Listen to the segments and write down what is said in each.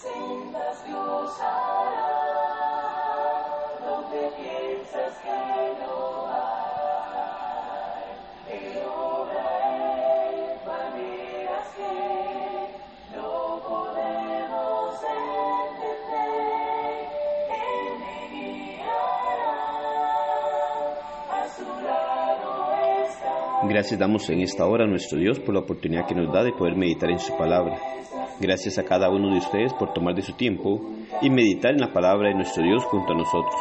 sendas Dios hará, donde piensas que no hay. Él obra en maneras que no podemos entender. Él me guiará, a su lado está. Gracias damos en esta hora a nuestro Dios por la oportunidad que nos da de poder meditar en su palabra. Gracias a cada uno de ustedes por tomar de su tiempo y meditar en la palabra de nuestro Dios junto a nosotros.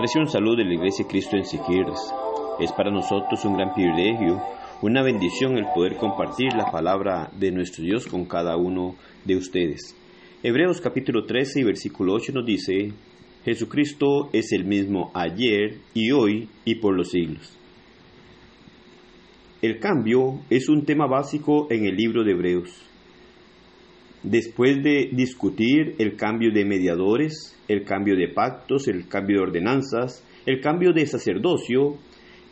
Recibe un saludo de la Iglesia Cristo en Siquirres. Es para nosotros un gran privilegio, una bendición el poder compartir la palabra de nuestro Dios con cada uno de ustedes. Hebreos capítulo 13 y versículo 8 nos dice, Jesucristo es el mismo ayer y hoy y por los siglos. El cambio es un tema básico en el libro de Hebreos. Después de discutir el cambio de mediadores, el cambio de pactos, el cambio de ordenanzas, el cambio de sacerdocio,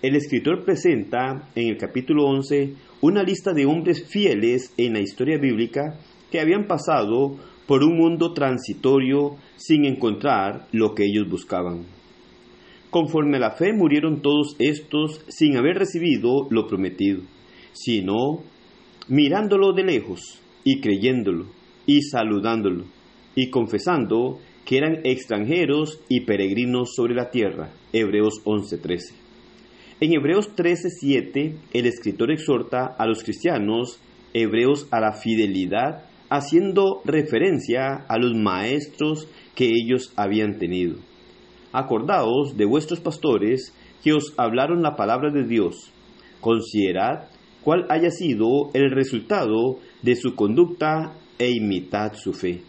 el escritor presenta en el capítulo 11 una lista de hombres fieles en la historia bíblica que habían pasado por un mundo transitorio sin encontrar lo que ellos buscaban. Conforme a la fe murieron todos estos sin haber recibido lo prometido, sino mirándolo de lejos y creyéndolo y saludándolo y confesando que eran extranjeros y peregrinos sobre la tierra. Hebreos 11:13. En Hebreos 13:7 el escritor exhorta a los cristianos hebreos a la fidelidad haciendo referencia a los maestros que ellos habían tenido. Acordaos de vuestros pastores que os hablaron la palabra de Dios. Considerad cuál haya sido el resultado de su conducta e imitad su fe.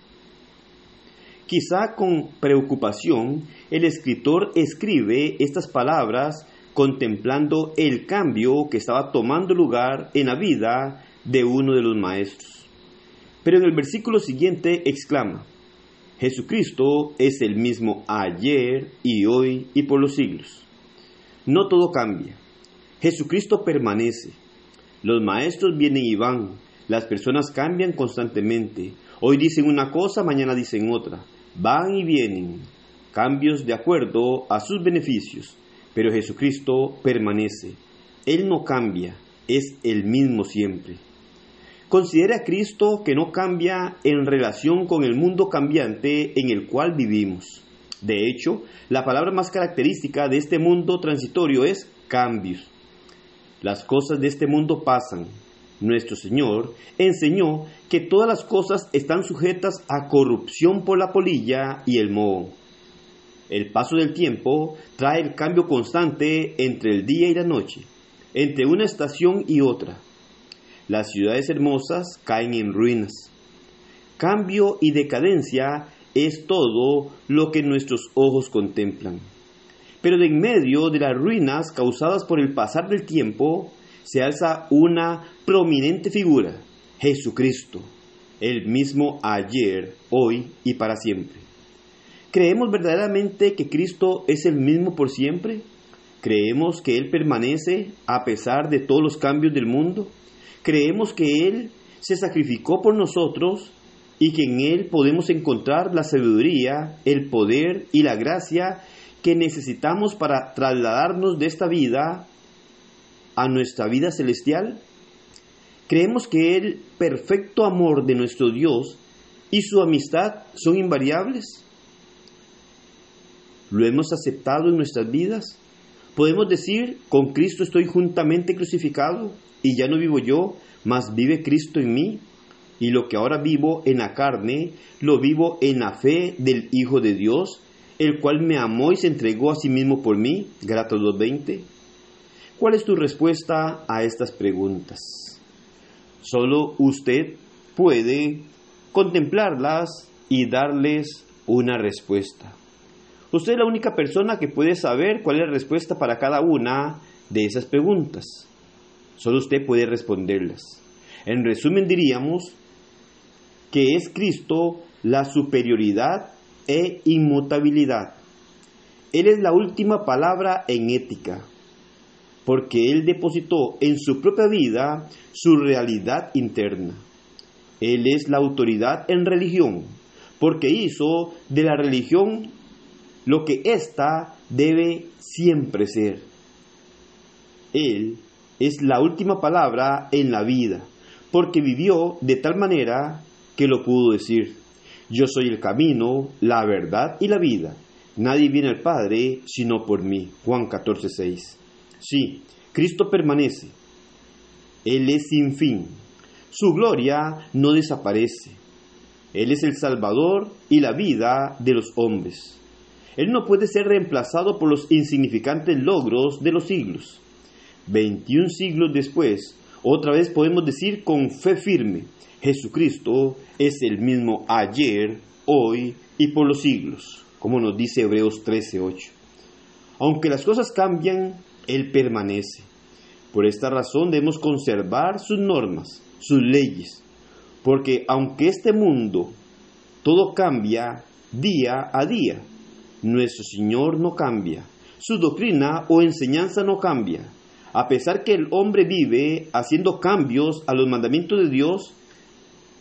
Quizá con preocupación el escritor escribe estas palabras contemplando el cambio que estaba tomando lugar en la vida de uno de los maestros. Pero en el versículo siguiente exclama, Jesucristo es el mismo ayer y hoy y por los siglos. No todo cambia. Jesucristo permanece. Los maestros vienen y van. Las personas cambian constantemente. Hoy dicen una cosa, mañana dicen otra. Van y vienen. Cambios de acuerdo a sus beneficios. Pero Jesucristo permanece. Él no cambia. Es el mismo siempre. Considera a Cristo que no cambia en relación con el mundo cambiante en el cual vivimos. De hecho, la palabra más característica de este mundo transitorio es cambios. Las cosas de este mundo pasan. Nuestro Señor enseñó que todas las cosas están sujetas a corrupción por la polilla y el moho. El paso del tiempo trae el cambio constante entre el día y la noche, entre una estación y otra. Las ciudades hermosas caen en ruinas. Cambio y decadencia es todo lo que nuestros ojos contemplan. Pero de en medio de las ruinas causadas por el pasar del tiempo se alza una prominente figura, Jesucristo, el mismo ayer, hoy y para siempre. ¿Creemos verdaderamente que Cristo es el mismo por siempre? ¿Creemos que Él permanece a pesar de todos los cambios del mundo? creemos que Él se sacrificó por nosotros y que en Él podemos encontrar la sabiduría, el poder y la gracia que necesitamos para trasladarnos de esta vida a nuestra vida celestial. Creemos que el perfecto amor de nuestro Dios y su amistad son invariables. ¿Lo hemos aceptado en nuestras vidas? Podemos decir, con Cristo estoy juntamente crucificado y ya no vivo yo, mas vive Cristo en mí. Y lo que ahora vivo en la carne, lo vivo en la fe del Hijo de Dios, el cual me amó y se entregó a sí mismo por mí. Gratos 2.20. ¿Cuál es tu respuesta a estas preguntas? Solo usted puede contemplarlas y darles una respuesta. Usted es la única persona que puede saber cuál es la respuesta para cada una de esas preguntas. Solo usted puede responderlas. En resumen diríamos que es Cristo la superioridad e inmutabilidad. Él es la última palabra en ética, porque Él depositó en su propia vida su realidad interna. Él es la autoridad en religión, porque hizo de la religión lo que ésta debe siempre ser. Él es la última palabra en la vida, porque vivió de tal manera que lo pudo decir. Yo soy el camino, la verdad y la vida. Nadie viene al Padre sino por mí. Juan 14, 6. Sí, Cristo permanece. Él es sin fin. Su gloria no desaparece. Él es el Salvador y la vida de los hombres. Él no puede ser reemplazado por los insignificantes logros de los siglos. 21 siglos después, otra vez podemos decir con fe firme, Jesucristo es el mismo ayer, hoy y por los siglos, como nos dice Hebreos 13:8. Aunque las cosas cambian, Él permanece. Por esta razón debemos conservar sus normas, sus leyes, porque aunque este mundo todo cambia día a día, nuestro Señor no cambia, su doctrina o enseñanza no cambia. A pesar que el hombre vive haciendo cambios a los mandamientos de Dios,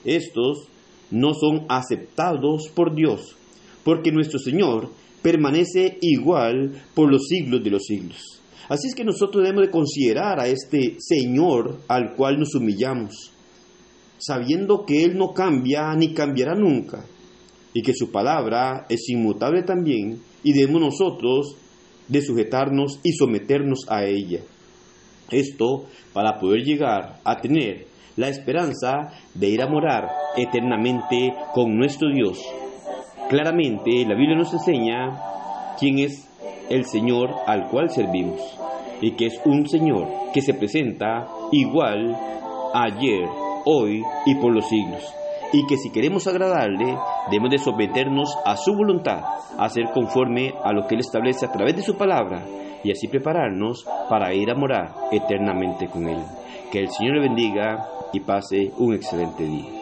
estos no son aceptados por Dios, porque nuestro Señor permanece igual por los siglos de los siglos. Así es que nosotros debemos de considerar a este Señor al cual nos humillamos, sabiendo que Él no cambia ni cambiará nunca, y que su palabra es inmutable también, y debemos nosotros de sujetarnos y someternos a ella. Esto para poder llegar a tener la esperanza de ir a morar eternamente con nuestro Dios. Claramente la Biblia nos enseña quién es el Señor al cual servimos y que es un Señor que se presenta igual ayer, hoy y por los siglos. Y que si queremos agradarle, debemos de someternos a su voluntad, a ser conforme a lo que Él establece a través de su palabra y así prepararnos para ir a morar eternamente con Él. Que el Señor le bendiga y pase un excelente día.